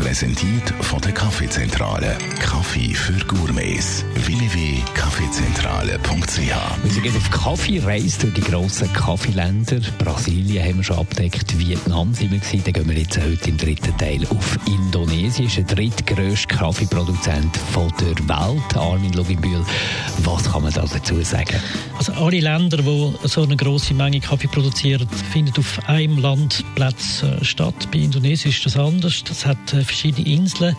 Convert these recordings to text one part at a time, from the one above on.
Präsentiert von der Kaffeezentrale. Kaffee für Gourmets. www.kaffeezentrale.ch Wir gehen auf Kaffeereise durch die grossen Kaffeeländer. Brasilien haben wir schon abdeckt, Vietnam sind wir gewesen. Dann gehen wir jetzt heute im dritten Teil auf Indonesien. Das ist der drittgrößte Kaffeeproduzent der Welt. Armin Luginbühl, was kann man da dazu sagen? Also alle Länder, die so eine große Menge Kaffee produzieren, finden auf einem Landplatz äh, statt. Bei Indonesien ist das anders. Das hat äh, verschiedene Inseln.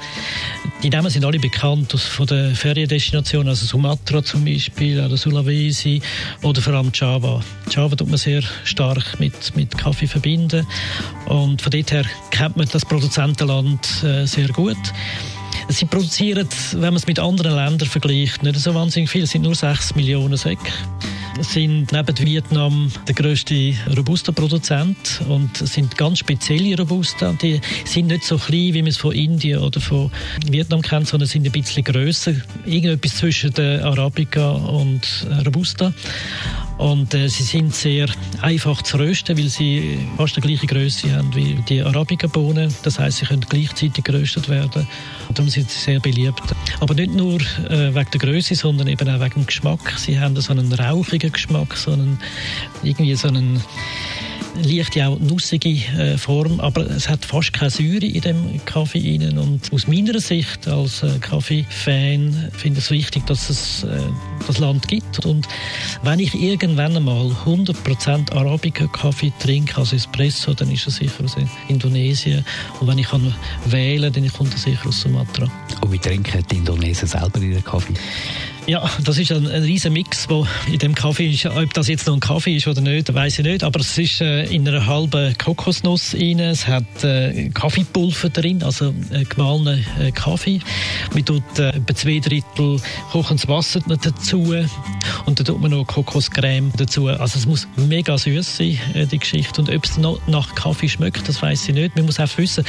Die Namen sind alle bekannt aus, von den Feriendestinationen, also Sumatra zum Beispiel, oder Sulawesi oder vor allem Java. Java tut man sehr stark mit, mit Kaffee verbinden und von dort her kennt man das Produzentenland äh, sehr gut. Sie produzieren, wenn man es mit anderen Ländern vergleicht, nicht so wahnsinnig viel. Es sind nur 6 Millionen Säcke sind neben Vietnam der größte Robusta-Produzent und sind ganz spezielle Robusta. Die sind nicht so klein, wie man es von Indien oder von Vietnam kennt, sondern sind ein bisschen größer. Irgendetwas zwischen der Arabica und Robusta. Und äh, sie sind sehr einfach zu rösten, weil sie fast die gleiche Größe haben wie die Arabica-Bohnen. Das heißt, sie können gleichzeitig geröstet werden. Und darum sind sie sehr beliebt. Aber nicht nur äh, wegen der Größe, sondern eben auch wegen dem Geschmack. Sie haben so einen rauchigen Geschmack, so einen, irgendwie so einen leicht auch nussige äh, Form, aber es hat fast keine Säure in dem Kaffee rein. Und aus meiner Sicht als äh, Kaffee-Fan finde ich es wichtig, dass es äh, das Land gibt. Und wenn ich irgendwann einmal 100% Arabica-Kaffee trinke, also Espresso, dann ist es sicher aus Indonesien. Und wenn ich kann wählen dann kommt es sicher aus Sumatra. Und wie trinken die Indonesier selber ihren Kaffee? Ja, das ist ein, ein riesen Mix, wo in dem Kaffee ist. Ob das jetzt noch ein Kaffee ist oder nicht, weiß ich nicht. Aber es ist äh, in einer halben Kokosnuss rein. Es hat äh, Kaffeepulver drin, also äh, gemahlenen äh, Kaffee. Man tut äh, etwa zwei Drittel kochendes Wasser dazu und dann tut man noch Kokoscreme dazu. Also es muss mega süß sein, äh, die Geschichte. Und ob es noch nach Kaffee schmeckt, das weiß ich nicht. Man muss auch wissen,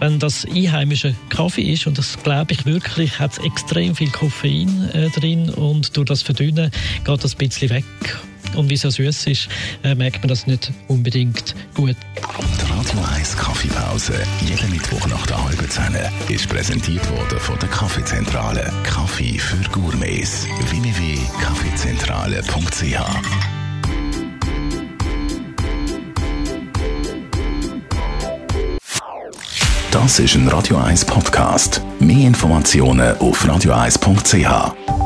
wenn das einheimischer Kaffee ist, und das glaube ich wirklich, hat es extrem viel Koffein äh, drin und durch das Verdünnen geht das ein bisschen weg. Und wie es so süß ist, äh, merkt man das nicht unbedingt gut. Die Radio 1 Kaffeepause, jeden Mittwoch nach der halben Zehn, ist präsentiert worden von der Kaffeezentrale. Kaffee für Gourmets. www.kaffeezentrale.ch Das ist ein Radio 1 Podcast. Mehr Informationen auf radio1.ch.